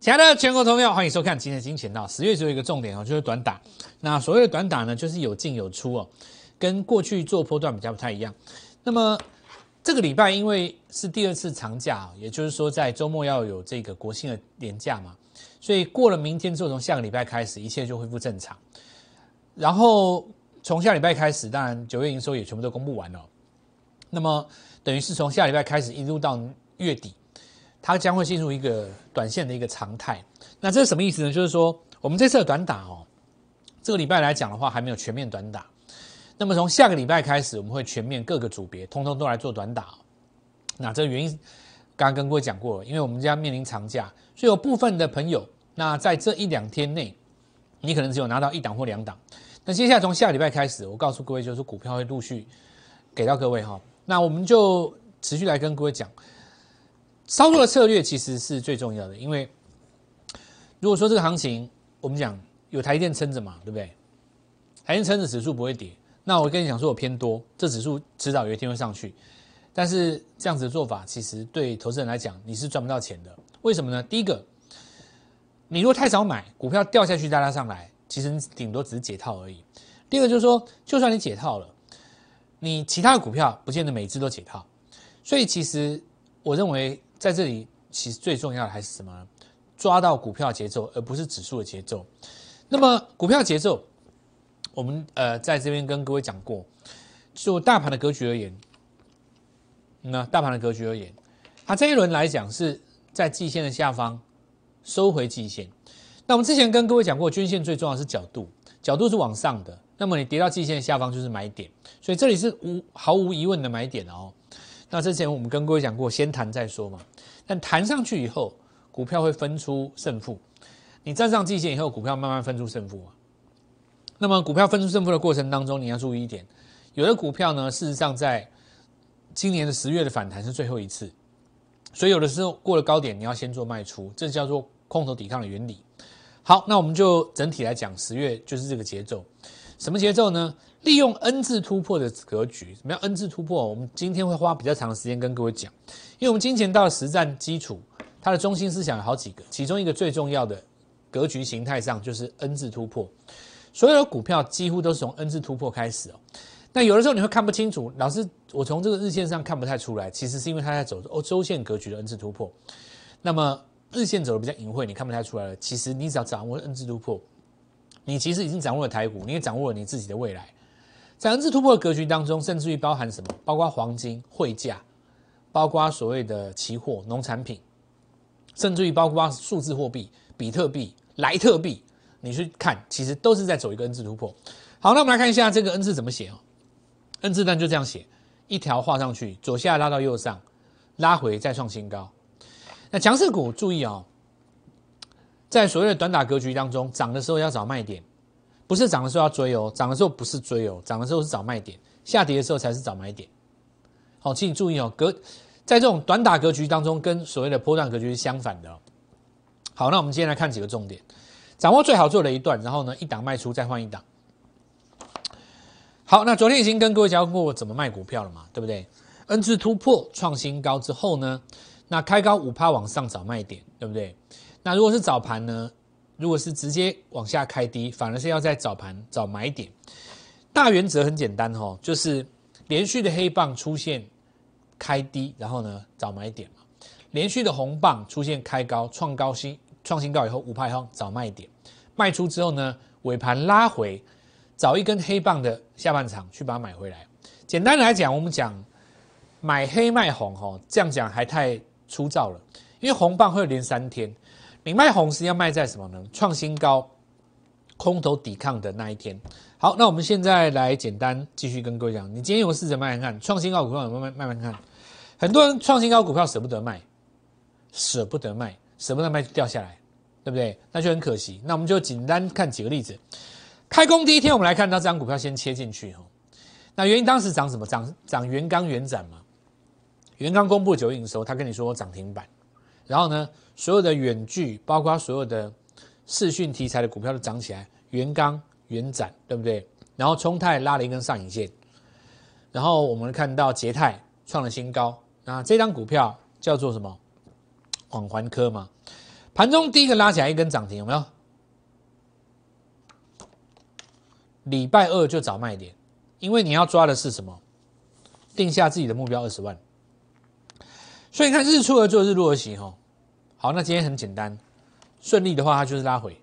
亲爱的全国朋友，欢迎收看今天的金钱道。十月只有一个重点哦，就是短打。那所谓的短打呢，就是有进有出哦，跟过去做波段比较不太一样。那么这个礼拜因为是第二次长假，也就是说在周末要有这个国庆的年假嘛，所以过了明天之后，从下个礼拜开始，一切就恢复正常。然后从下礼拜开始，当然九月营收也全部都公布完了。那么等于是从下礼拜开始一路到月底。它将会进入一个短线的一个常态。那这是什么意思呢？就是说，我们这次的短打哦，这个礼拜来讲的话，还没有全面短打。那么从下个礼拜开始，我们会全面各个组别，通通都来做短打。那这个原因，刚刚跟各位讲过了，因为我们将面临长假，所以有部分的朋友，那在这一两天内，你可能只有拿到一档或两档。那接下来从下个礼拜开始，我告诉各位，就是股票会陆续给到各位哈。那我们就持续来跟各位讲。操作的策略其实是最重要的，因为如果说这个行情，我们讲有台电撑着嘛，对不对？台电撑着指数不会跌，那我跟你讲说我偏多，这指数迟早有一天会上去。但是这样子的做法，其实对投资人来讲，你是赚不到钱的。为什么呢？第一个，你如果太早买，股票掉下去再拉上来，其实你顶多只是解套而已。第二个就是说，就算你解套了，你其他的股票不见得每只都解套。所以其实我认为。在这里，其实最重要的还是什么？抓到股票节奏，而不是指数的节奏。那么，股票节奏，我们呃在这边跟各位讲过，就大盘的格局而言，那大盘的格局而言，它这一轮来讲是在季线的下方收回季线。那我们之前跟各位讲过，均线最重要是角度，角度是往上的，那么你跌到季线下方就是买点，所以这里是无毫无疑问的买点哦。那之前我们跟各位讲过，先谈再说嘛。但谈上去以后，股票会分出胜负。你站上季线以后，股票慢慢分出胜负。那么股票分出胜负的过程当中，你要注意一点，有的股票呢，事实上在今年的十月的反弹是最后一次，所以有的时候过了高点，你要先做卖出，这叫做空头抵抗的原理。好，那我们就整体来讲，十月就是这个节奏。什么节奏呢？利用 N 字突破的格局，什么叫 N 字突破？我们今天会花比较长的时间跟各位讲，因为我们金钱到了实战基础，它的中心思想有好几个，其中一个最重要的格局形态上就是 N 字突破。所有的股票几乎都是从 N 字突破开始哦。那有的时候你会看不清楚，老师，我从这个日线上看不太出来，其实是因为它在走哦周线格局的 N 字突破。那么日线走的比较隐晦，你看不太出来了。其实你只要掌握 N 字突破。你其实已经掌握了台股，你也掌握了你自己的未来。在 N 字突破格局当中，甚至于包含什么？包括黄金、汇价，包括所谓的期货、农产品，甚至于包括数字货币、比特币、莱特币，你去看，其实都是在走一个 N 字突破。好，那我们来看一下这个 N 字怎么写哦。N 字单就这样写，一条画上去，左下拉到右上，拉回再创新高。那强势股注意哦。在所谓的短打格局当中，涨的时候要找卖点，不是涨的时候要追哦，涨的时候不是追哦，涨的时候是找卖点，下跌的时候才是找买点。好，请你注意哦，格在这种短打格局当中，跟所谓的波段格局是相反的。好，那我们今天来看几个重点，掌握最好做的一段，然后呢，一档卖出再换一档。好，那昨天已经跟各位教过怎么卖股票了嘛，对不对？N 字突破创新高之后呢，那开高五趴往上找卖点，对不对？那如果是早盘呢？如果是直接往下开低，反而是要在早盘找买点。大原则很简单哦，就是连续的黑棒出现开低，然后呢找买点嘛。连续的红棒出现开高创高新创新高以后，五派后找卖点，卖出之后呢尾盘拉回，找一根黑棒的下半场去把它买回来。简单来讲，我们讲买黑卖红哦，这样讲还太粗糙了，因为红棒会连三天。你卖红是要卖在什么呢？创新高、空头抵抗的那一天。好，那我们现在来简单继续跟各位讲，你今天有试着卖看，创新高股票慢慢慢慢看。很多人创新高股票舍不得卖，舍不得卖，舍不得卖就掉下来，对不对？那就很可惜。那我们就简单看几个例子。开工第一天，我们来看到这张股票先切进去哈。那原因当时涨什么？涨涨元刚元展嘛。元刚公布九营收，他跟你说涨停板。然后呢，所有的远距，包括所有的视讯题材的股票都涨起来，元刚、元展，对不对？然后冲泰拉了一根上影线，然后我们看到捷泰创了新高，那这张股票叫做什么？广环科嘛，盘中第一个拉起来一根涨停，有没有？礼拜二就找卖点，因为你要抓的是什么？定下自己的目标二十万。所以你看日出而作，日落而息，哈。好，那今天很简单，顺利的话，它就是拉回，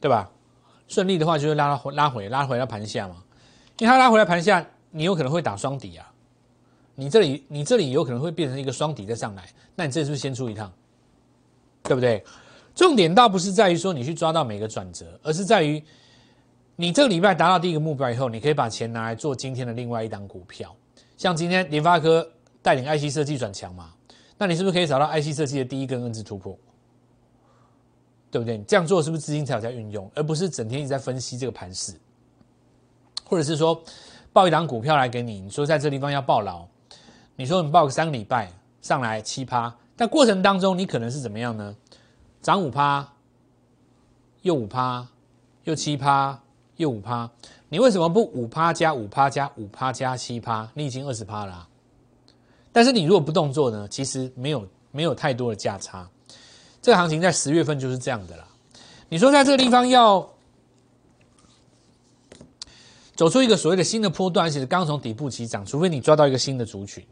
对吧？顺利的话就是拉拉回，拉回到盘下嘛。因为它拉回来盘下，你有可能会打双底啊。你这里你这里有可能会变成一个双底再上来，那你这是不是先出一趟？对不对？重点倒不是在于说你去抓到每个转折，而是在于你这个礼拜达到第一个目标以后，你可以把钱拿来做今天的另外一档股票。像今天联发科带领 IC 设计转强嘛，那你是不是可以找到 IC 设计的第一根 N 字突破？对不对？这样做是不是资金才有在运用，而不是整天一直在分析这个盘势？或者是说，报一档股票来给你，你说在这地方要报牢，你说你报个三个礼拜上来七趴，但过程当中你可能是怎么样呢？涨五趴，又五趴，又七趴，又五趴，你为什么不五趴加五趴加五趴加七趴？你已经二十趴了。但是你如果不动作呢？其实没有没有太多的价差。这个行情在十月份就是这样的啦。你说在这个地方要。走出一个所谓的新的波段，其实刚从底部起涨，除非你抓到一个新的族群，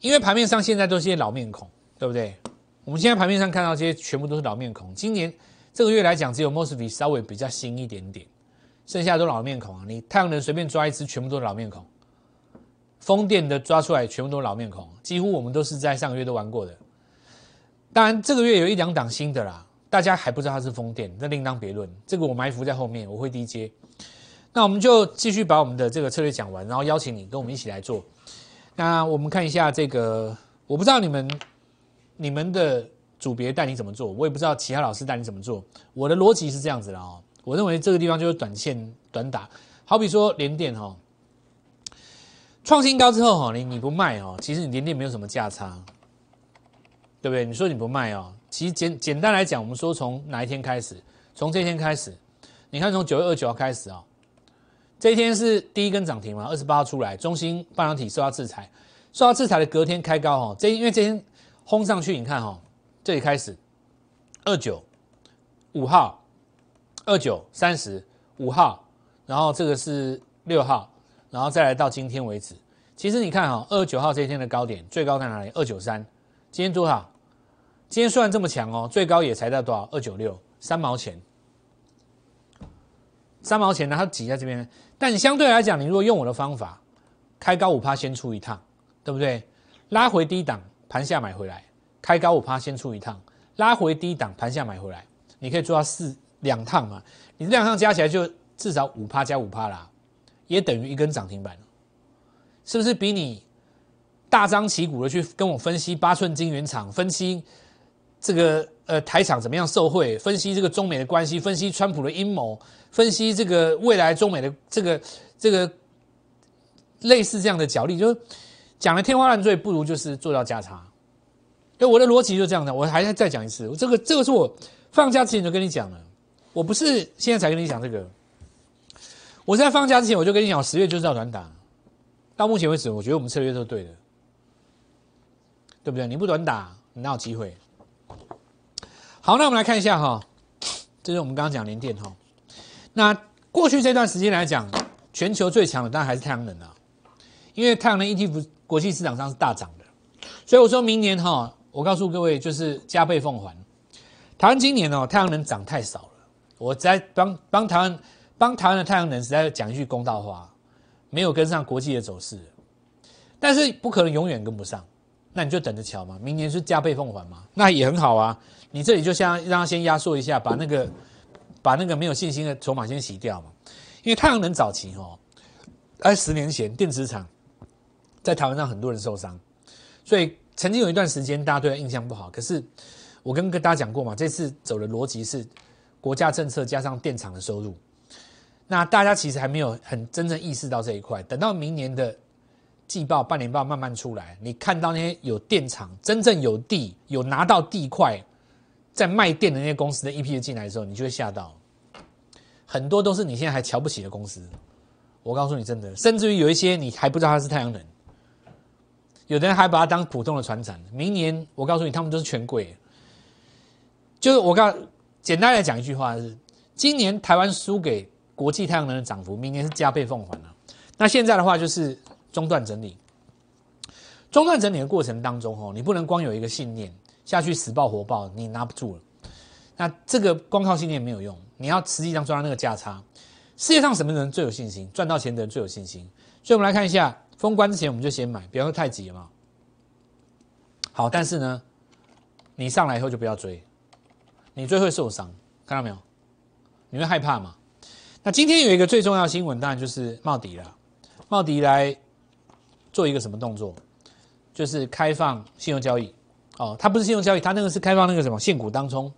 因为盘面上现在都是些老面孔，对不对？我们现在盘面上看到这些全部都是老面孔。今年这个月来讲，只有 Mosfet 稍微比较新一点点，剩下都老面孔啊。你太阳能随便抓一只，全部都是老面孔；风电的抓出来，全部都是老面孔。几乎我们都是在上个月都玩过的。当然，这个月有一两档新的啦，大家还不知道它是风电，那另当别论。这个我埋伏在后面，我会低接。那我们就继续把我们的这个策略讲完，然后邀请你跟我们一起来做。那我们看一下这个，我不知道你们你们的组别带你怎么做，我也不知道其他老师带你怎么做。我的逻辑是这样子的哦，我认为这个地方就是短线短打，好比说连电哈，创新高之后哈，你你不卖哦，其实你连电没有什么价差，对不对？你说你不卖哦，其实简简单来讲，我们说从哪一天开始，从这天开始，你看从九月二九号开始啊。这一天是第一根涨停嘛？二十八号出来，中芯半导体受到制裁，受到制裁的隔天开高哈。这因为这天轰上去，你看哈，这里开始二九五号，二九三十五号，然后这个是六号，然后再来到今天为止。其实你看哈，二九号这一天的高点最高在哪里？二九三。今天多少？今天虽然这么强哦，最高也才到多少？二九六，三毛钱。三毛钱呢？它挤在这边，但相对来讲，你如果用我的方法，开高五趴先出一趟，对不对？拉回低档盘下买回来，开高五趴先出一趟，拉回低档盘下买回来，你可以做到四两趟嘛？你两趟加起来就至少五趴加五趴啦，也等于一根涨停板是不是比你大张旗鼓的去跟我分析八寸晶圆厂，分析这个呃台厂怎么样受贿，分析这个中美的关系，分析川普的阴谋？分析这个未来中美的这个这个类似这样的角力，就是讲的天花乱坠，不如就是做到价差。因为我的逻辑就这样的，我还要再讲一次，这个这个是我放假之前就跟你讲了，我不是现在才跟你讲这个，我在放假之前我就跟你讲，十月就是要短打。到目前为止，我觉得我们策略都是对的，对不对？你不短打，你哪有机会？好，那我们来看一下哈，这是我们刚刚讲连电哈。那过去这段时间来讲，全球最强的当然还是太阳能啊，因为太阳能 ETF 国际市场上是大涨的，所以我说明年哈，我告诉各位就是加倍奉还。台湾今年哦，太阳能涨太少，我在帮帮台湾帮台湾的太阳能，实在讲一句公道话，没有跟上国际的走势，但是不可能永远跟不上，那你就等着瞧嘛，明年是加倍奉还嘛，那也很好啊，你这里就像让他先压缩一下，把那个。把那个没有信心的筹码先洗掉嘛，因为太阳能早期哦，在十年前电池厂在台湾上很多人受伤，所以曾经有一段时间大家对他印象不好。可是我跟跟大家讲过嘛，这次走的逻辑是国家政策加上电厂的收入，那大家其实还没有很真正意识到这一块。等到明年的季报、半年报慢慢出来，你看到那些有电厂真正有地有拿到地块。在卖电的那些公司的 EP 进来的时候，你就会吓到，很多都是你现在还瞧不起的公司。我告诉你，真的，甚至于有一些你还不知道它是太阳能，有的人还把它当普通的船厂。明年我告诉你，他们都是全贵。就是我告简单来讲一句话是：今年台湾输给国际太阳能的涨幅，明年是加倍奉还了。那现在的话就是中断整理，中断整理的过程当中哦，你不能光有一个信念下去死抱活抱，你拿不住了。那这个光靠信念没有用，你要实际上赚到那个价差。世界上什么人最有信心？赚到钱的人最有信心。所以，我们来看一下封关之前，我们就先买，不要太急嘛。好，但是呢，你上来以后就不要追，你最会受伤，看到没有？你会害怕嘛？那今天有一个最重要新闻，当然就是茂迪了。茂迪来做一个什么动作？就是开放信用交易。哦，它不是信用交易，它那个是开放那个什么现股当中。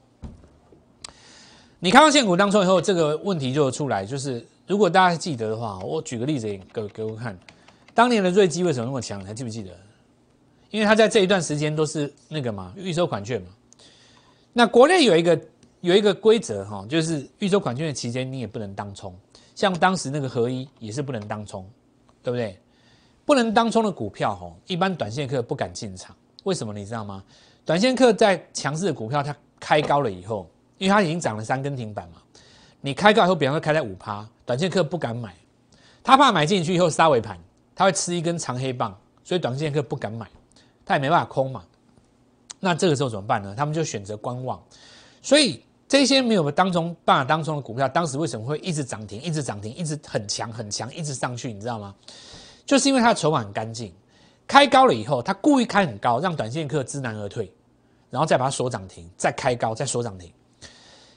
你开放现股当中以后，这个问题就出来，就是如果大家记得的话，我举个例子给给我看，当年的瑞基为什么那么强？还记不记得？因为他在这一段时间都是那个嘛预收款券嘛。那国内有一个有一个规则哈，就是预收款券的期间你也不能当冲，像当时那个合一也是不能当冲，对不对？不能当冲的股票哈，一般短线客不敢进场，为什么你知道吗？短线客在强势的股票它开高了以后。因为它已经涨了三根停板嘛，你开高以后，比方说开在五趴，短线客不敢买，他怕买进去以后杀尾盘，他会吃一根长黑棒，所以短线客不敢买，他也没办法空嘛。那这个时候怎么办呢？他们就选择观望。所以这些没有当中办法当中的股票，当时为什么会一直涨停，一直涨停，一直很强很强，一直上去，你知道吗？就是因为它的筹码很干净，开高了以后，他故意开很高，让短线客知难而退，然后再把它锁涨停，再开高，再锁涨停。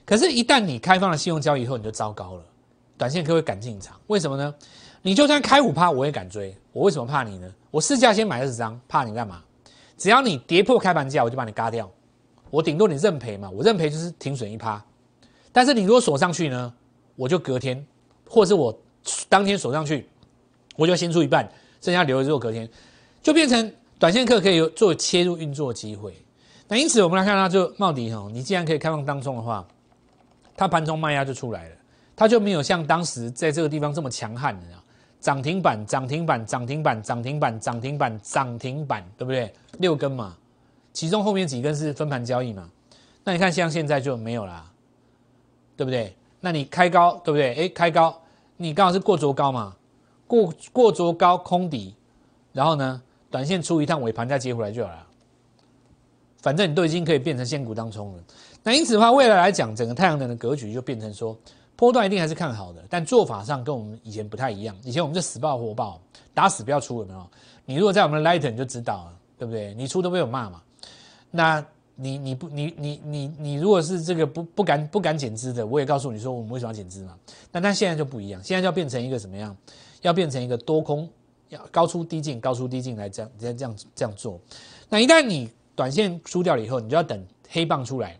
可是，一旦你开放了信用交易以后，你就糟糕了。短线客会赶进场，为什么呢？你就算开五趴，我也敢追。我为什么怕你呢？我市价先买二十张，怕你干嘛？只要你跌破开盘价，我就把你嘎掉。我顶多你认赔嘛，我认赔就是停损一趴。但是你如果锁上去呢，我就隔天，或者是我当天锁上去，我就先出一半，剩下留着做隔天，就变成短线客可以做切入运作机会。那因此，我们来看到就茂迪哈，你既然可以开放当中的话。它盘中卖压就出来了，它就没有像当时在这个地方这么强悍的涨停板、涨停板、涨停板、涨停板、涨停板、涨停板，对不对？六根嘛，其中后面几根是分盘交易嘛。那你看像现在就没有啦，对不对？那你开高，对不对？哎，开高，你刚好是过卓高嘛，过过卓高空底，然后呢，短线出一趟尾盘再接回来就好了。反正你都已经可以变成现股当冲了。那因此的话，未来来讲，整个太阳能的格局就变成说，波段一定还是看好的，但做法上跟我们以前不太一样。以前我们就死抱活抱，打死不要出，有没有？你如果在我们的 Lighter 你就知道了，对不对？你出都被我骂嘛。那你你不你你你你如果是这个不不敢不敢减资的，我也告诉你说我们为什么要减资嘛。那但现在就不一样，现在就要变成一个什么样？要变成一个多空要高出低进，高出低进来这样这样这样这样做。那一旦你短线输掉了以后，你就要等黑棒出来。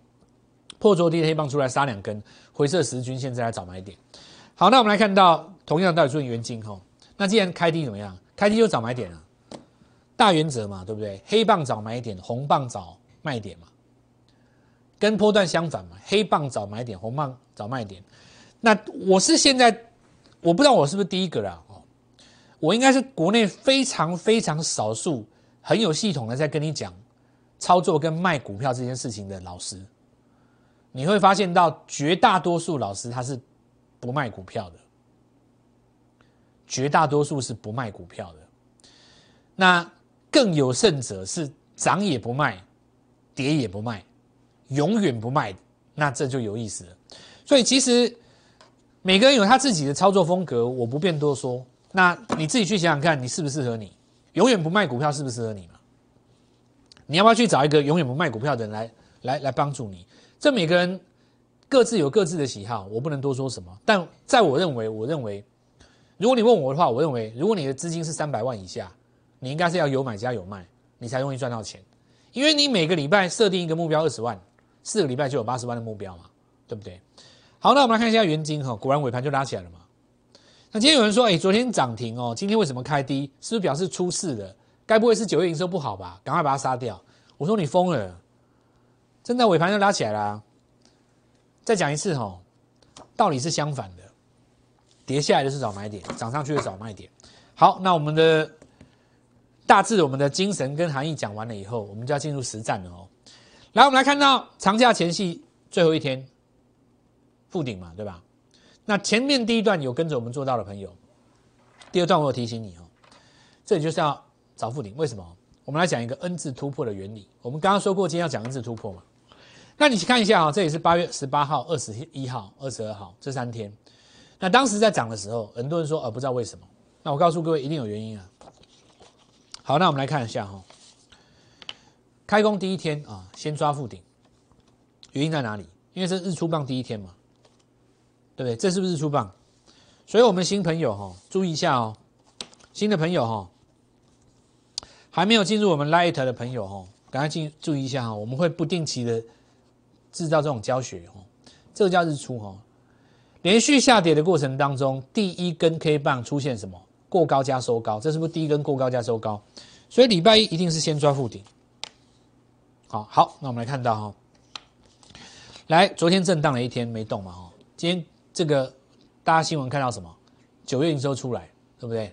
破昨低黑棒出来杀两根，回撤十均线再来找买点。好，那我们来看到同样到底做元金哈。那既然开低怎么样？开低就找买点了，大原则嘛，对不对？黑棒找买点，红棒找卖点嘛，跟波段相反嘛。黑棒找买点，红棒找卖点。那我是现在我不知道我是不是第一个啦哦，我应该是国内非常非常少数很有系统的在跟你讲操作跟卖股票这件事情的老师。你会发现到绝大多数老师他是不卖股票的，绝大多数是不卖股票的。那更有甚者是涨也不卖，跌也不卖，永远不卖。那这就有意思了。所以其实每个人有他自己的操作风格，我不便多说。那你自己去想想看，你适不适合你？永远不卖股票适不适合你嘛？你要不要去找一个永远不卖股票的人来来来帮助你？这每个人各自有各自的喜好，我不能多说什么。但在我认为，我认为，如果你问我的话，我认为，如果你的资金是三百万以下，你应该是要有买加有卖，你才容易赚到钱。因为你每个礼拜设定一个目标二十万，四个礼拜就有八十万的目标嘛，对不对？好，那我们来看一下原金哈，果然尾盘就拉起来了嘛。那今天有人说，哎，昨天涨停哦，今天为什么开低？是不是表示出事了？该不会是九月营收不好吧？赶快把它杀掉。我说你疯了。真的尾盘就拉起来了，再讲一次哈，道理是相反的，跌下来的是找买点，涨上去的找卖点。好，那我们的大致我们的精神跟含义讲完了以后，我们就要进入实战了哦。来，我们来看到长假前夕最后一天，复顶嘛，对吧？那前面第一段有跟着我们做到的朋友，第二段我有提醒你哦，这里就是要找复顶。为什么？我们来讲一个 N 字突破的原理。我们刚刚说过，今天要讲 N 字突破嘛。那你去看一下啊，这也是八月十八号、二十一号、二十二号这三天。那当时在涨的时候，很多人说，呃，不知道为什么。那我告诉各位，一定有原因啊。好，那我们来看一下哈。开工第一天啊，先抓附顶，原因在哪里？因为是日出棒第一天嘛，对不对？这是不是日出棒？所以我们新朋友哈，注意一下哦。新的朋友哈，还没有进入我们 Light 的朋友哈，赶快进注意一下哈。我们会不定期的制造这种教学哦。这个叫日出哈。连续下跌的过程当中，第一根 K 棒出现什么？过高加收高，这是不是第一根过高加收高？所以礼拜一一定是先抓附顶。好好，那我们来看到哈，来昨天震荡了一天没动嘛哈，今天这个大家新闻看到什么？九月营收出来，对不对？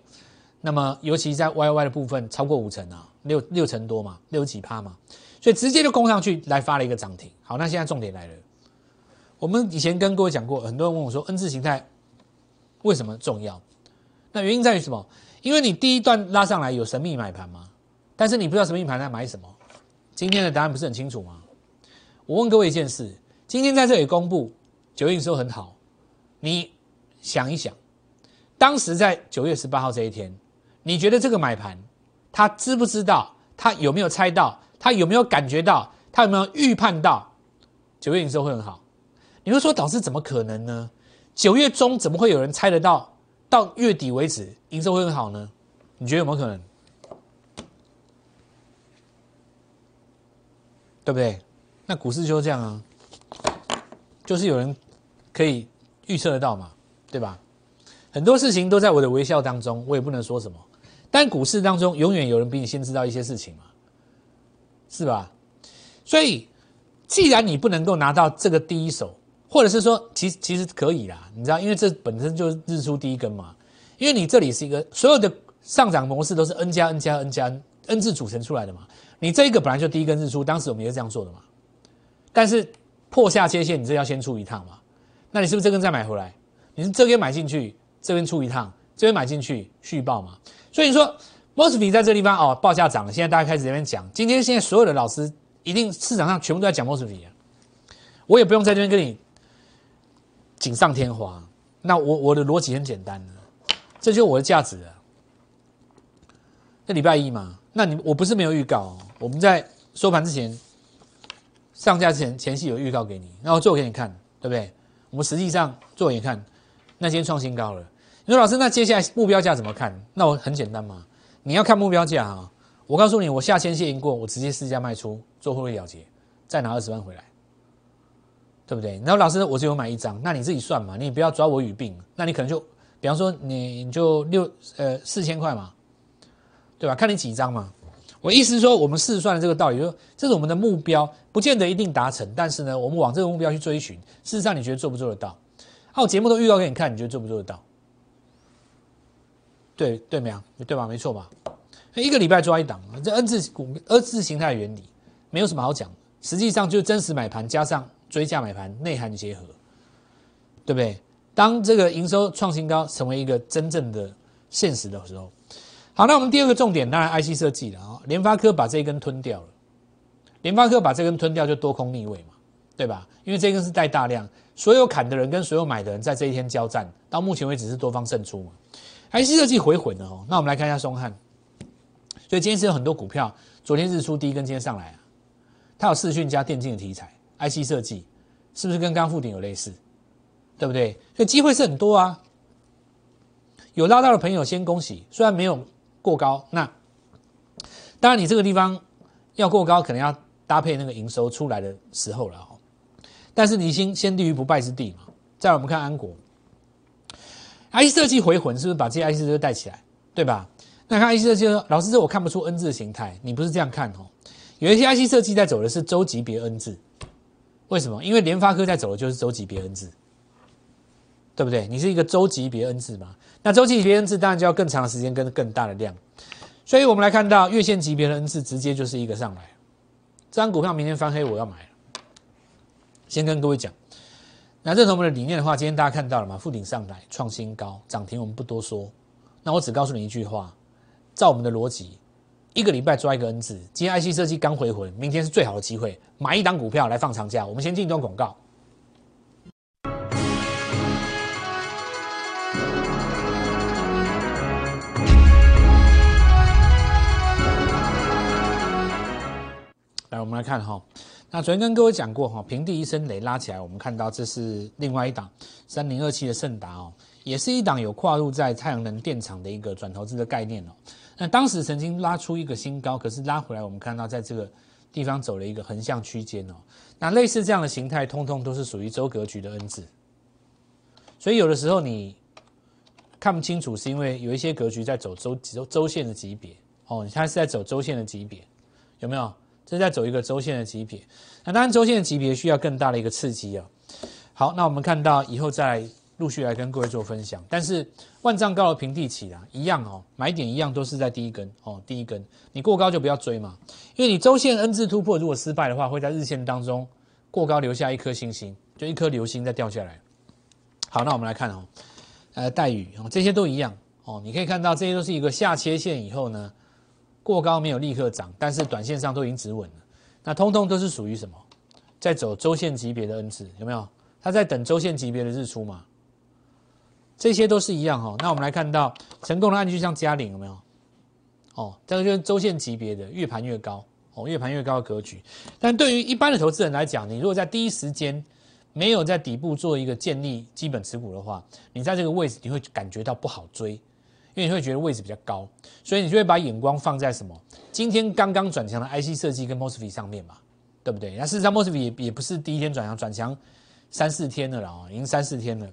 那么尤其在 YY 的部分超过五成啊，六六成多嘛，六几趴嘛，所以直接就攻上去来发了一个涨停。好，那现在重点来了，我们以前跟各位讲过，很多人问我说 N 字形态为什么重要？那原因在于什么？因为你第一段拉上来有神秘买盘吗？但是你不知道神秘盘在买什么。今天的答案不是很清楚吗？我问各位一件事：今天在这里公布九月营收很好，你想一想，当时在九月十八号这一天，你觉得这个买盘他知不知道？他有没有猜到？他有没有感觉到？他有没有预判到九月营收会很好？你会说导师怎么可能呢？九月中怎么会有人猜得到到月底为止营收会很好呢？你觉得有没有可能？对不对？那股市就是这样啊，就是有人可以预测得到嘛，对吧？很多事情都在我的微笑当中，我也不能说什么。但股市当中，永远有人比你先知道一些事情嘛，是吧？所以，既然你不能够拿到这个第一手，或者是说，其实其实可以啦，你知道，因为这本身就是日出第一根嘛。因为你这里是一个所有的上涨模式都是 N 加 N 加 N 加 N n 字组成出来的嘛。你这一个本来就第一根日出，当时我们也是这样做的嘛。但是破下切线，你这要先出一趟嘛。那你是不是这根再买回来？你是这边买进去，这边出一趟，这边买进去续报嘛？所以说 Mosby 在这地方哦，报价涨了，现在大家开始这边讲。今天现在所有的老师一定市场上全部都在讲 Mosby 啊，我也不用在这边跟你锦上添花。那我我的逻辑很简单的，这就是我的价值啊。这礼拜一嘛。那你我不是没有预告，我们在收盘之前、上架之前前期有预告给你，然后做给你看，对不对？我们实际上做给你看，那今天创新高了。你说老师，那接下来目标价怎么看？那我很简单嘛，你要看目标价啊。我告诉你，我下千线赢过，我直接市价卖出，做汇率了结，再拿二十万回来，对不对？然后老师，我只有买一张，那你自己算嘛，你不要抓我语病。那你可能就，比方说你你就六呃四千块嘛。对吧？看你几张嘛。我意思是说，我们试算的这个道理，就这是我们的目标，不见得一定达成，但是呢，我们往这个目标去追寻。事实上，你觉得做不做得到？啊，我节目都预告给你看，你觉得做不做得到？对对没有？对吧？没错吧？一个礼拜抓一档，这 N 字股 N 字形态原理没有什么好讲，实际上就是真实买盘加上追价买盘内涵结合，对不对？当这个营收创新高成为一个真正的现实的时候。好，那我们第二个重点当然 IC 设计了啊，联发科把这一根吞掉了，联发科把这根吞掉就多空逆位嘛，对吧？因为这根是带大量，所有砍的人跟所有买的人在这一天交战，到目前为止是多方胜出嘛。IC 设计回魂的哦，那我们来看一下松汉，所以今天是有很多股票，昨天日出第一根今天上来啊，它有视讯加电竞的题材，IC 设计是不是跟刚富鼎有类似？对不对？所以机会是很多啊，有拉到的朋友先恭喜，虽然没有。过高，那当然你这个地方要过高，可能要搭配那个营收出来的时候了哦。但是你先先立于不败之地嘛。再来我们看安国，IC 设计回魂是不是把这些 IC 设计带起来，对吧？那看 IC 设计，老师这我看不出 N 字的形态，你不是这样看哦。有一些 IC 设计在走的是周级别 N 字，为什么？因为联发科在走的就是周级别 N 字，对不对？你是一个周级别 N 字嘛？那周期别 N 字当然就要更长的时间跟更大的量，所以我们来看到月线级别的 N 字直接就是一个上来，这张股票明天翻黑，我要买了。先跟各位讲，那认同我们的理念的话，今天大家看到了吗？附顶上来创新高，涨停我们不多说。那我只告诉你一句话，照我们的逻辑，一个礼拜抓一个 N 字，今天 IC 设计刚回魂，明天是最好的机会，买一档股票来放长假。我们先进一段广告。来，我们来看哈，那昨天跟各位讲过哈，平地一声雷拉起来，我们看到这是另外一档三零二七的盛达哦，也是一档有跨入在太阳能电厂的一个转投资的概念哦。那当时曾经拉出一个新高，可是拉回来，我们看到在这个地方走了一个横向区间哦。那类似这样的形态，通通都是属于周格局的 N 字，所以有的时候你看不清楚，是因为有一些格局在走周周周线的级别哦，它是在走周线的级别，有没有？这是在走一个周线的级别，那当然周线的级别需要更大的一个刺激啊。好，那我们看到以后再陆续来跟各位做分享。但是万丈高楼平地起啦，一样哦，买点一样都是在第一根哦，第一根你过高就不要追嘛，因为你周线 N 字突破如果失败的话，会在日线当中过高留下一颗星星，就一颗流星再掉下来。好，那我们来看哦，呃，待遇哦，这些都一样哦，你可以看到这些都是一个下切线以后呢。过高没有立刻涨，但是短线上都已经止稳了。那通通都是属于什么？在走周线级别的 N 字，有没有？它在等周线级别的日出嘛？这些都是一样哈。那我们来看到成功的案例，像嘉玲有没有？哦，这个就是周线级别的，越盘越高哦，越盘越高的格局。但对于一般的投资人来讲，你如果在第一时间没有在底部做一个建立基本持股的话，你在这个位置你会感觉到不好追。因为你会觉得位置比较高，所以你就会把眼光放在什么？今天刚刚转强的 IC 设计跟 Mosfet 上面嘛，对不对？那事实上 Mosfet 也也不是第一天转强，转强三四天了啦，已经三四天了。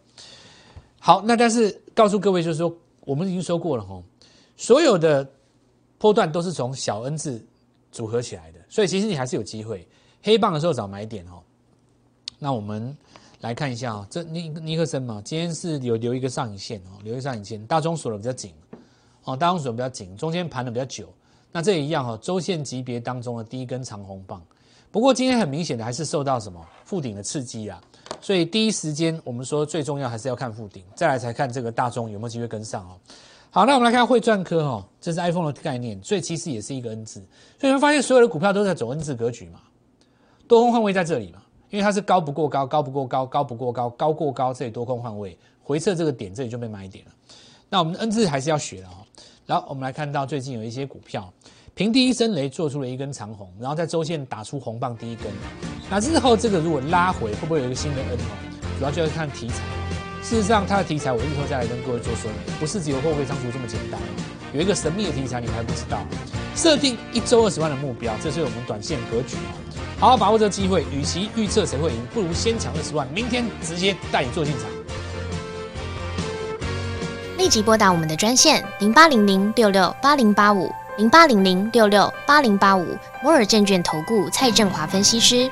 好，那但是告诉各位就是说，我们已经说过了哈，所有的波段都是从小 N 字组合起来的，所以其实你还是有机会。黑棒的时候找买点哦。那我们。来看一下啊，这尼尼克森嘛，今天是有留一个上影线哦，留一个上影线，大中锁的比较紧哦，大中锁比较紧，中间盘的比较久，那这也一样哈，周线级别当中的第一根长红棒，不过今天很明显的还是受到什么附顶的刺激啊，所以第一时间我们说最重要还是要看附顶，再来才看这个大中有没有机会跟上哦。好，那我们来看汇赚科哈，这是 iPhone 的概念，所以其实也是一个 N 字，所以你会发现所有的股票都在走 N 字格局嘛，多空换位在这里嘛。因为它是高不过高，高不过高，高不过高，高过高，这里多空换位回撤这个点，这里就被买点了。那我们的 N 字还是要学的哦。然后我们来看到最近有一些股票平地一声雷做出了一根长红，然后在周线打出红棒第一根。那日后这个如果拉回，会不会有一个新的 N 哦？主要就要看题材。事实上，它的题材我日后再来跟各位做说明，不是只有后备仓储这么简单。有一个神秘的题材，你还不知道。设定一周二十万的目标，这是我们短线格局哦。好好把握这个机会，与其预测谁会赢，不如先抢二十万，明天直接带你做进场。立即拨打我们的专线零八零零六六八零八五零八零零六六八零八五摩尔证券投顾蔡振华分析师。